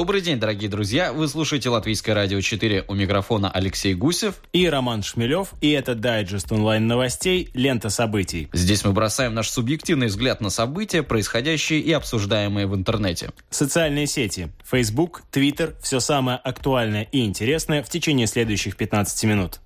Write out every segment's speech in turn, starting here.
Добрый день, дорогие друзья. Вы слушаете Латвийское радио 4. У микрофона Алексей Гусев. И Роман Шмелев. И это дайджест онлайн-новостей «Лента событий». Здесь мы бросаем наш субъективный взгляд на события, происходящие и обсуждаемые в интернете. Социальные сети. Facebook, Twitter. Все самое актуальное и интересное в течение следующих 15 минут.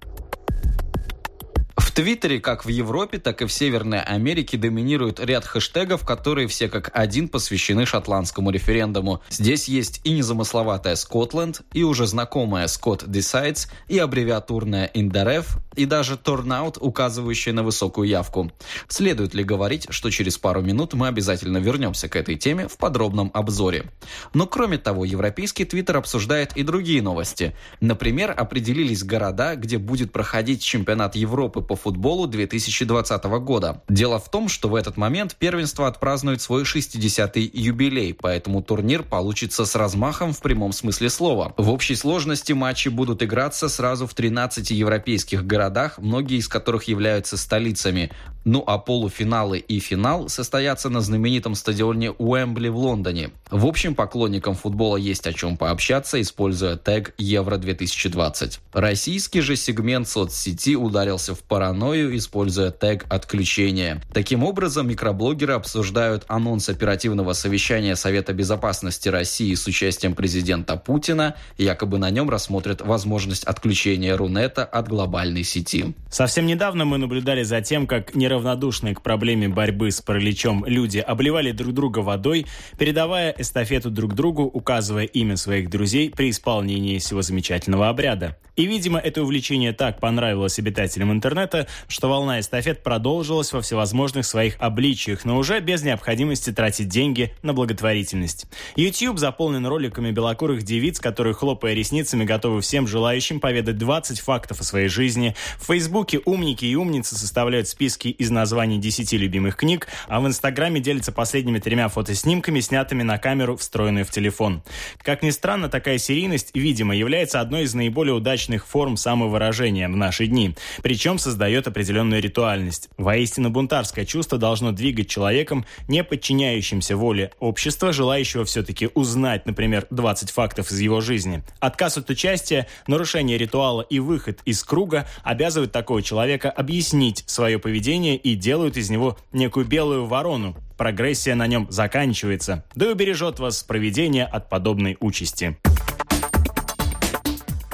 Твиттере, как в Европе, так и в Северной Америке доминирует ряд хэштегов, которые все как один посвящены шотландскому референдуму. Здесь есть и незамысловатая Scotland, и уже знакомая Scott Decides, и аббревиатурная INDREF, и даже Turnout, указывающая на высокую явку. Следует ли говорить, что через пару минут мы обязательно вернемся к этой теме в подробном обзоре. Но кроме того, европейский твиттер обсуждает и другие новости. Например, определились города, где будет проходить чемпионат Европы по футболу 2020 года. Дело в том, что в этот момент первенство отпразднует свой 60-й юбилей, поэтому турнир получится с размахом в прямом смысле слова. В общей сложности матчи будут играться сразу в 13 европейских городах, многие из которых являются столицами. Ну а полуфиналы и финал состоятся на знаменитом стадионе Уэмбли в Лондоне. В общем, поклонникам футбола есть о чем пообщаться, используя тег Евро-2020. Российский же сегмент соцсети ударился в паранойю, используя тег «отключение». Таким образом, микроблогеры обсуждают анонс оперативного совещания Совета безопасности России с участием президента Путина. Якобы на нем рассмотрят возможность отключения Рунета от глобальной сети. Совсем недавно мы наблюдали за тем, как не неравнодушные к проблеме борьбы с параличом люди обливали друг друга водой, передавая эстафету друг другу, указывая имя своих друзей при исполнении всего замечательного обряда. И, видимо, это увлечение так понравилось обитателям интернета, что волна эстафет продолжилась во всевозможных своих обличиях, но уже без необходимости тратить деньги на благотворительность. YouTube заполнен роликами белокурых девиц, которые, хлопая ресницами, готовы всем желающим поведать 20 фактов о своей жизни. В Фейсбуке умники и умницы составляют списки из названий 10 любимых книг, а в Инстаграме делятся последними тремя фотоснимками, снятыми на камеру, встроенную в телефон. Как ни странно, такая серийность, видимо, является одной из наиболее удачных форм самовыражения в наши дни, причем создает определенную ритуальность. Воистину бунтарское чувство должно двигать человеком, не подчиняющимся воле общества, желающего все-таки узнать, например, 20 фактов из его жизни. Отказ от участия, нарушение ритуала и выход из круга обязывают такого человека объяснить свое поведение и делают из него некую белую ворону. Прогрессия на нем заканчивается. Да и убережет вас проведение от подобной участи.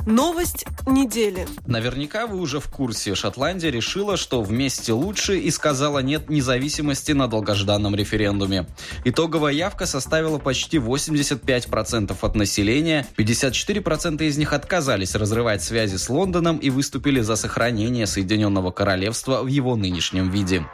Новость недели. Наверняка вы уже в курсе. Шотландия решила, что вместе лучше и сказала нет независимости на долгожданном референдуме. Итоговая явка составила почти 85% от населения. 54% из них отказались разрывать связи с Лондоном и выступили за сохранение Соединенного Королевства в его нынешнем виде.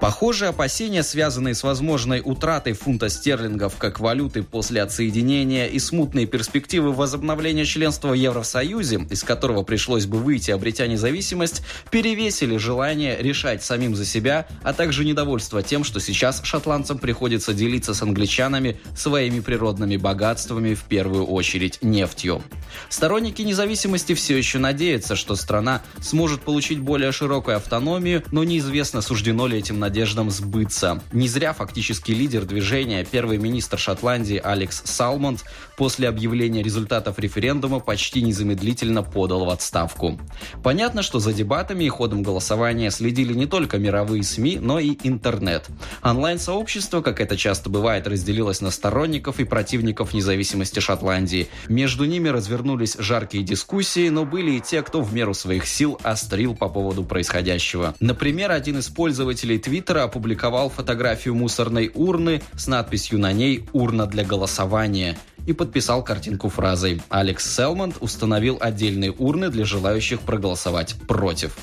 Похоже, опасения, связанные с возможной утратой фунта стерлингов как валюты после отсоединения и смутные перспективы возобновления членства в Евросоюзе Союзе, из которого пришлось бы выйти, обретя независимость, перевесили желание решать самим за себя, а также недовольство тем, что сейчас шотландцам приходится делиться с англичанами своими природными богатствами, в первую очередь нефтью. Сторонники независимости все еще надеются, что страна сможет получить более широкую автономию, но неизвестно, суждено ли этим надеждам сбыться. Не зря фактически лидер движения, первый министр Шотландии Алекс Салмонд, после объявления результатов референдума почти незамедлительно незамедлительно подал в отставку. Понятно, что за дебатами и ходом голосования следили не только мировые СМИ, но и интернет. Онлайн-сообщество, как это часто бывает, разделилось на сторонников и противников независимости Шотландии. Между ними развернулись жаркие дискуссии, но были и те, кто в меру своих сил острил по поводу происходящего. Например, один из пользователей Твиттера опубликовал фотографию мусорной урны с надписью на ней «Урна для голосования» и подписал картинку фразой «Алекс Селмонд установил отдельные урны для желающих проголосовать против».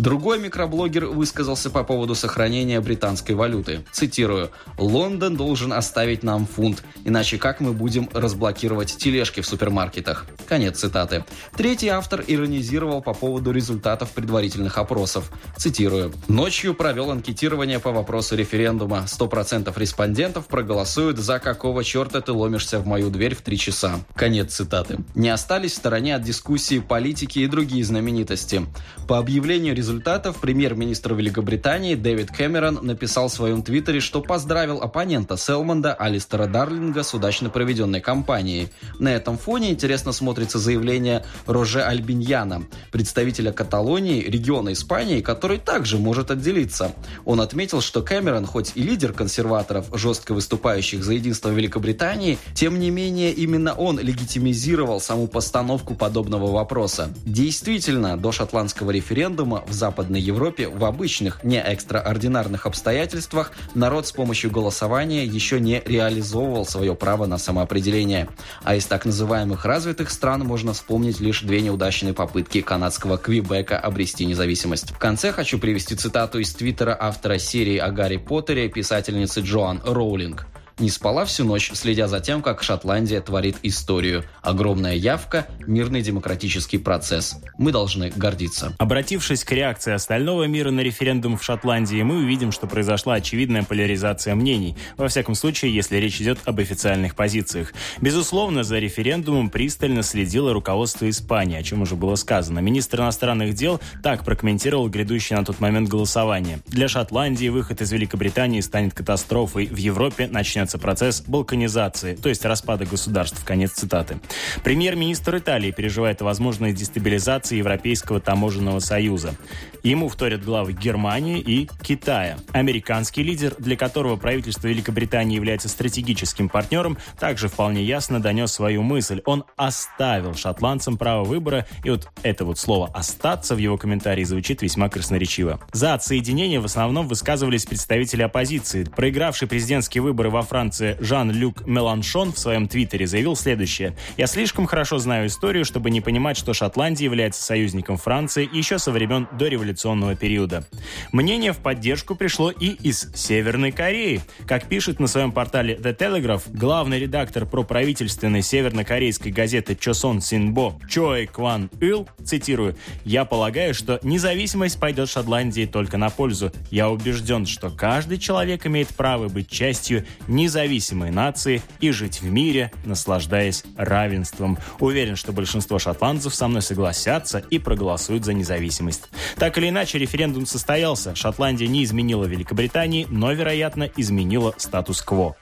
Другой микроблогер высказался по поводу сохранения британской валюты. Цитирую. «Лондон должен оставить нам фунт, иначе как мы будем разблокировать тележки в супермаркетах?» Конец цитаты. Третий автор иронизировал по поводу результатов предварительных опросов. Цитирую. «Ночью провел анкетирование по вопросу референдума. 100% респондентов проголосуют за какого черта ты ломишься в мою дверь в три часа». Конец цитаты. Не остались в стороне от дискуссии политики и другие знаменитости. По объявлению результатов премьер-министр Великобритании Дэвид Кэмерон написал в своем твиттере, что поздравил оппонента Селмонда Алистера Дарлинга с удачно проведенной кампанией. На этом фоне интересно смотрится заявление Роже Альбиньяна, представителя Каталонии, региона Испании, который также может отделиться. Он отметил, что Кэмерон, хоть и лидер консерваторов, жестко выступающих за единство Великобритании, тем не менее именно он легитимизировал саму постановку подобного вопроса. Действительно, до шотландского референдума в Западной Европе в обычных, не экстраординарных обстоятельствах народ с помощью голосования еще не реализовывал свое право на самоопределение. А из так называемых развитых стран можно вспомнить лишь две неудачные попытки канадского Квебека обрести независимость. В конце хочу привести цитату из твиттера автора серии о Гарри Поттере, писательницы Джоан Роулинг – не спала всю ночь, следя за тем, как Шотландия творит историю. Огромная явка, мирный демократический процесс. Мы должны гордиться. Обратившись к реакции остального мира на референдум в Шотландии, мы увидим, что произошла очевидная поляризация мнений. Во всяком случае, если речь идет об официальных позициях. Безусловно, за референдумом пристально следило руководство Испании, о чем уже было сказано. Министр иностранных дел так прокомментировал грядущее на тот момент голосование. Для Шотландии выход из Великобритании станет катастрофой. В Европе начнется начинается процесс балканизации, то есть распада государств. Конец цитаты. Премьер-министр Италии переживает о возможной дестабилизации Европейского таможенного союза. Ему вторят главы Германии и Китая. Американский лидер, для которого правительство Великобритании является стратегическим партнером, также вполне ясно донес свою мысль. Он оставил шотландцам право выбора, и вот это вот слово «остаться» в его комментарии звучит весьма красноречиво. За отсоединение в основном высказывались представители оппозиции. Проигравший президентские выборы во Франции Жан-Люк Меланшон в своем твиттере заявил следующее. «Я слишком хорошо знаю историю, чтобы не понимать, что Шотландия является союзником Франции еще со времен дореволюционного периода». Мнение в поддержку пришло и из Северной Кореи. Как пишет на своем портале The Telegraph, главный редактор проправительственной севернокорейской газеты Чосон Синбо Чоэ Кван Ил, цитирую, «Я полагаю, что независимость пойдет Шотландии только на пользу. Я убежден, что каждый человек имеет право быть частью не независимой нации и жить в мире, наслаждаясь равенством. Уверен, что большинство шотландцев со мной согласятся и проголосуют за независимость. Так или иначе, референдум состоялся. Шотландия не изменила Великобритании, но, вероятно, изменила статус-кво.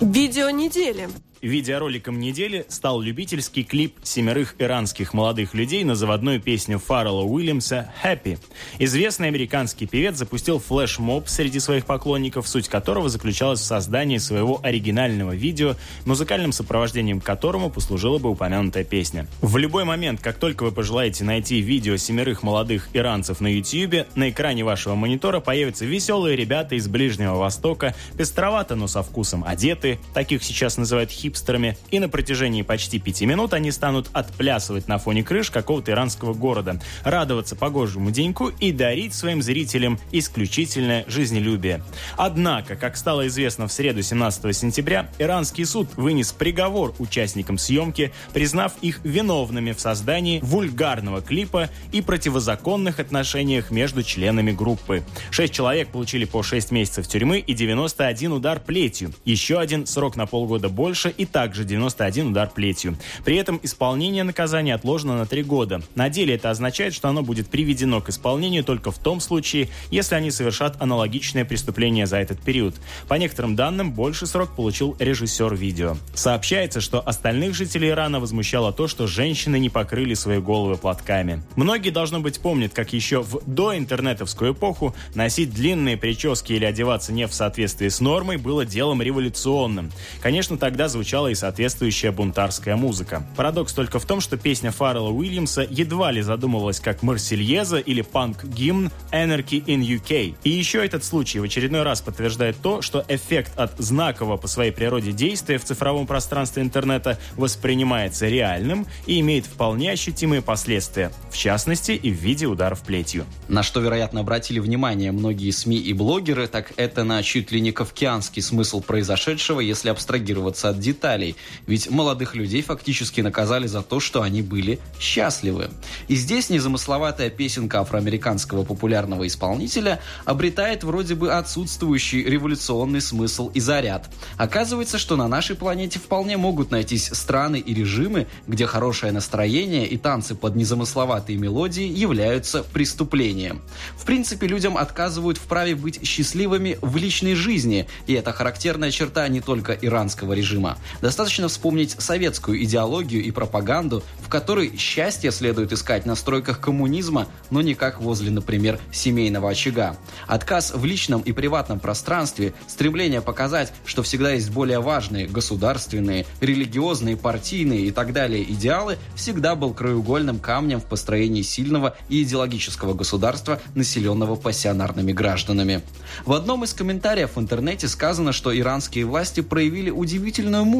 Видео недели. Видеороликом недели стал любительский клип семерых иранских молодых людей на заводную песню Фаррелла Уильямса «Happy». Известный американский певец запустил флешмоб среди своих поклонников, суть которого заключалась в создании своего оригинального видео, музыкальным сопровождением которому послужила бы упомянутая песня. В любой момент, как только вы пожелаете найти видео семерых молодых иранцев на YouTube, на экране вашего монитора появятся веселые ребята из Ближнего Востока, пестровато, но со вкусом одеты, таких сейчас называют хип хипстерами, и на протяжении почти пяти минут они станут отплясывать на фоне крыш какого-то иранского города, радоваться погожему деньку и дарить своим зрителям исключительное жизнелюбие. Однако, как стало известно в среду 17 сентября, иранский суд вынес приговор участникам съемки, признав их виновными в создании вульгарного клипа и противозаконных отношениях между членами группы. Шесть человек получили по 6 месяцев тюрьмы и 91 удар плетью. Еще один срок на полгода больше и также 91 удар плетью. При этом исполнение наказания отложено на 3 года. На деле это означает, что оно будет приведено к исполнению только в том случае, если они совершат аналогичное преступление за этот период. По некоторым данным, больше срок получил режиссер видео. Сообщается, что остальных жителей Ирана возмущало то, что женщины не покрыли свои головы платками. Многие, должно быть, помнят, как еще в доинтернетовскую эпоху носить длинные прически или одеваться не в соответствии с нормой было делом революционным. Конечно, тогда звучало звучала и соответствующая бунтарская музыка. Парадокс только в том, что песня Фаррелла Уильямса едва ли задумывалась как Марсельеза или панк-гимн Anarchy in UK. И еще этот случай в очередной раз подтверждает то, что эффект от знакового по своей природе действия в цифровом пространстве интернета воспринимается реальным и имеет вполне ощутимые последствия, в частности и в виде ударов плетью. На что, вероятно, обратили внимание многие СМИ и блогеры, так это на чуть ли не кавкианский смысл произошедшего, если абстрагироваться от деталей. Ведь молодых людей фактически наказали за то, что они были счастливы. И здесь незамысловатая песенка афроамериканского популярного исполнителя обретает вроде бы отсутствующий революционный смысл и заряд. Оказывается, что на нашей планете вполне могут найтись страны и режимы, где хорошее настроение и танцы под незамысловатые мелодии являются преступлением. В принципе, людям отказывают в праве быть счастливыми в личной жизни, и это характерная черта не только иранского режима. Достаточно вспомнить советскую идеологию и пропаганду, в которой счастье следует искать на стройках коммунизма, но не как возле, например, семейного очага. Отказ в личном и приватном пространстве, стремление показать, что всегда есть более важные государственные, религиозные, партийные и так далее идеалы, всегда был краеугольным камнем в построении сильного и идеологического государства, населенного пассионарными гражданами. В одном из комментариев в интернете сказано, что иранские власти проявили удивительную мудрость,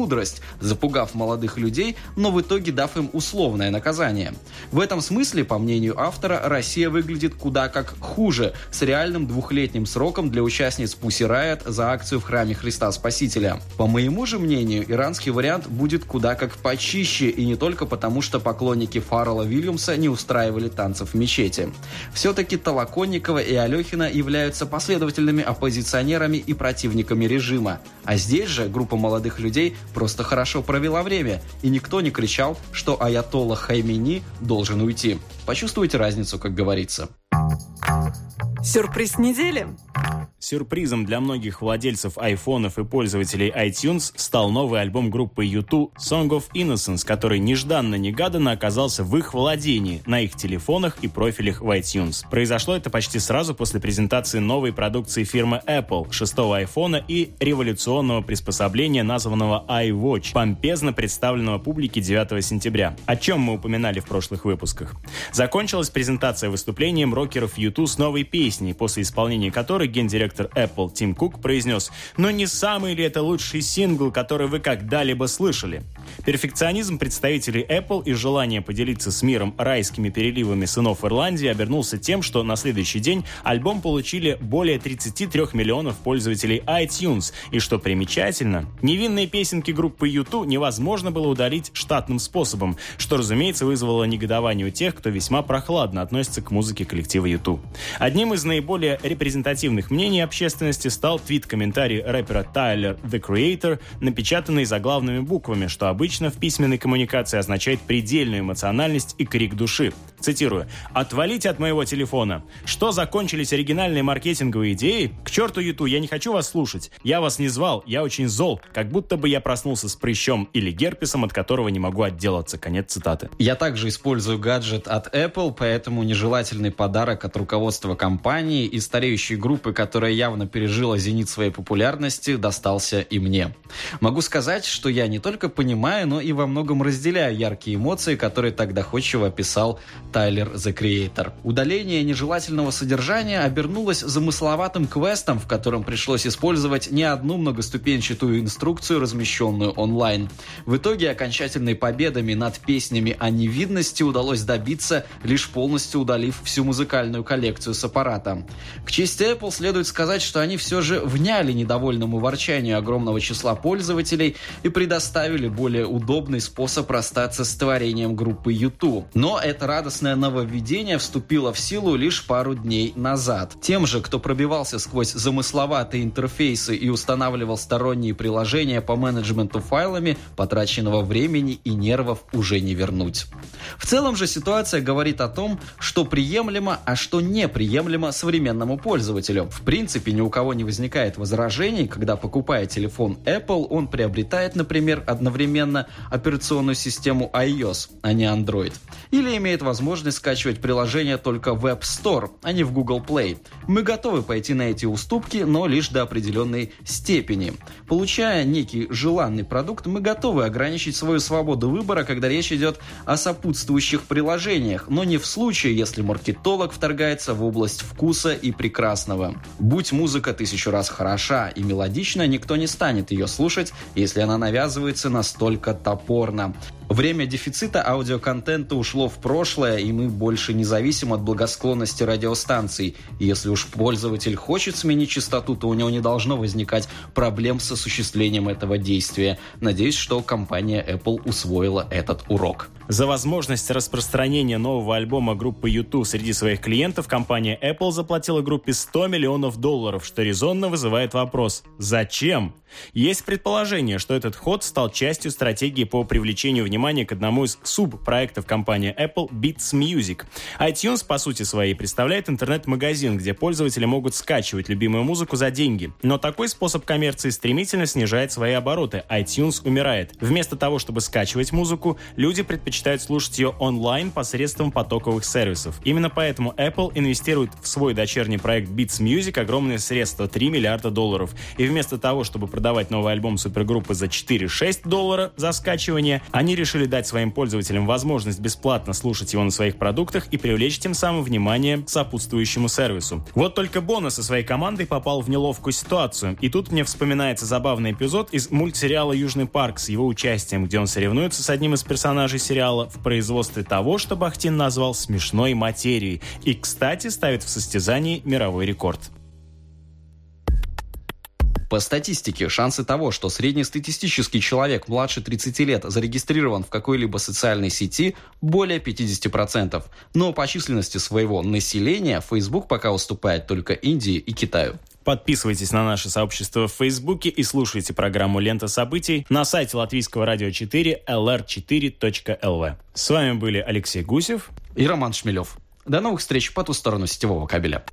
запугав молодых людей, но в итоге дав им условное наказание. В этом смысле, по мнению автора, Россия выглядит куда как хуже, с реальным двухлетним сроком для участниц Pussy Riot за акцию в храме Христа Спасителя. По моему же мнению, иранский вариант будет куда как почище, и не только потому, что поклонники Фаррелла Вильямса не устраивали танцев в мечети. Все-таки Толоконникова и Алехина являются последовательными оппозиционерами и противниками режима. А здесь же группа молодых людей просто хорошо провела время, и никто не кричал, что Аятолла Хаймени должен уйти. Почувствуйте разницу, как говорится. Сюрприз недели. Сюрпризом для многих владельцев айфонов и пользователей iTunes стал новый альбом группы U2 Song of Innocence, который нежданно-негаданно оказался в их владении, на их телефонах и профилях в iTunes. Произошло это почти сразу после презентации новой продукции фирмы Apple, шестого айфона и революционного приспособления, названного iWatch, помпезно представленного публике 9 сентября, о чем мы упоминали в прошлых выпусках. Закончилась презентация выступлением рокеров U2 с новой песней, после исполнения которой гендиректор директор Apple Тим Кук произнес «Но не самый ли это лучший сингл, который вы когда-либо слышали?» Перфекционизм представителей Apple и желание поделиться с миром райскими переливами сынов Ирландии обернулся тем, что на следующий день альбом получили более 33 миллионов пользователей iTunes. И что примечательно, невинные песенки группы YouTube невозможно было удалить штатным способом, что, разумеется, вызвало негодование у тех, кто весьма прохладно относится к музыке коллектива YouTube. Одним из наиболее репрезентативных мнений общественности стал твит-комментарий рэпера Тайлер The Creator, напечатанный заглавными буквами, что обычно в письменной коммуникации означает предельную эмоциональность и крик души. Цитирую. «Отвалите от моего телефона. Что закончились оригинальные маркетинговые идеи? К черту Юту, я не хочу вас слушать. Я вас не звал, я очень зол. Как будто бы я проснулся с прыщом или герпесом, от которого не могу отделаться». Конец цитаты. Я также использую гаджет от Apple, поэтому нежелательный подарок от руководства компании и стареющей группы, которая явно пережила зенит своей популярности, достался и мне. Могу сказать, что я не только понимаю, но и во многом разделяю яркие эмоции, которые так доходчиво описал Тайлер The Creator. Удаление нежелательного содержания обернулось замысловатым квестом, в котором пришлось использовать не одну многоступенчатую инструкцию, размещенную онлайн. В итоге окончательной победами над песнями о невидности удалось добиться, лишь полностью удалив всю музыкальную коллекцию с аппарата. К чести Apple следует сказать, что они все же вняли недовольному ворчанию огромного числа пользователей и предоставили более удобный способ расстаться с творением группы YouTube. Но это радостно радостное нововведение вступило в силу лишь пару дней назад. Тем же, кто пробивался сквозь замысловатые интерфейсы и устанавливал сторонние приложения по менеджменту файлами, потраченного времени и нервов уже не вернуть. В целом же ситуация говорит о том, что приемлемо, а что неприемлемо современному пользователю. В принципе, ни у кого не возникает возражений, когда покупая телефон Apple, он приобретает, например, одновременно операционную систему iOS, а не Android. Или имеет возможность скачивать приложение только в App Store, а не в Google Play. Мы готовы пойти на эти уступки, но лишь до определенной степени. Получая некий желанный продукт, мы готовы ограничить свою свободу выбора, когда речь идет о сопутствующих приложениях, но не в случае, если маркетолог вторгается в область вкуса и прекрасного. Будь музыка тысячу раз хороша и мелодична, никто не станет ее слушать, если она навязывается настолько топорно. Время дефицита аудиоконтента ушло в прошлое, и мы больше не зависим от благосклонности радиостанций. Если уж пользователь хочет сменить частоту, то у него не должно возникать проблем с осуществлением этого действия. Надеюсь, что компания Apple усвоила этот урок. За возможность распространения нового альбома группы YouTube среди своих клиентов компания Apple заплатила группе 100 миллионов долларов, что резонно вызывает вопрос «Зачем?». Есть предположение, что этот ход стал частью стратегии по привлечению внимания к одному из субпроектов компании Apple Beats Music. iTunes, по сути своей, представляет интернет-магазин, где пользователи могут скачивать любимую музыку за деньги. Но такой способ коммерции стремительно снижает свои обороты. iTunes умирает. Вместо того, чтобы скачивать музыку, люди предпочитают слушать ее онлайн посредством потоковых сервисов. Именно поэтому Apple инвестирует в свой дочерний проект Beats Music огромные средства – 3 миллиарда долларов. И вместо того, чтобы продавать новый альбом супергруппы за 4-6 долларов за скачивание, они решили дать своим пользователям возможность бесплатно слушать его на своих продуктах и привлечь тем самым внимание к сопутствующему сервису. Вот только Бона со своей командой попал в неловкую ситуацию. И тут мне вспоминается забавный эпизод из мультсериала «Южный парк» с его участием, где он соревнуется с одним из персонажей сериала в производстве того, что Бахтин назвал смешной материей. И, кстати, ставит в состязании мировой рекорд. По статистике, шансы того, что среднестатистический человек младше 30 лет зарегистрирован в какой-либо социальной сети, более 50%. Но по численности своего населения Facebook пока уступает только Индии и Китаю. Подписывайтесь на наше сообщество в Фейсбуке и слушайте программу «Лента событий» на сайте латвийского радио 4 lr4.lv. С вами были Алексей Гусев и Роман Шмелев. До новых встреч по ту сторону сетевого кабеля.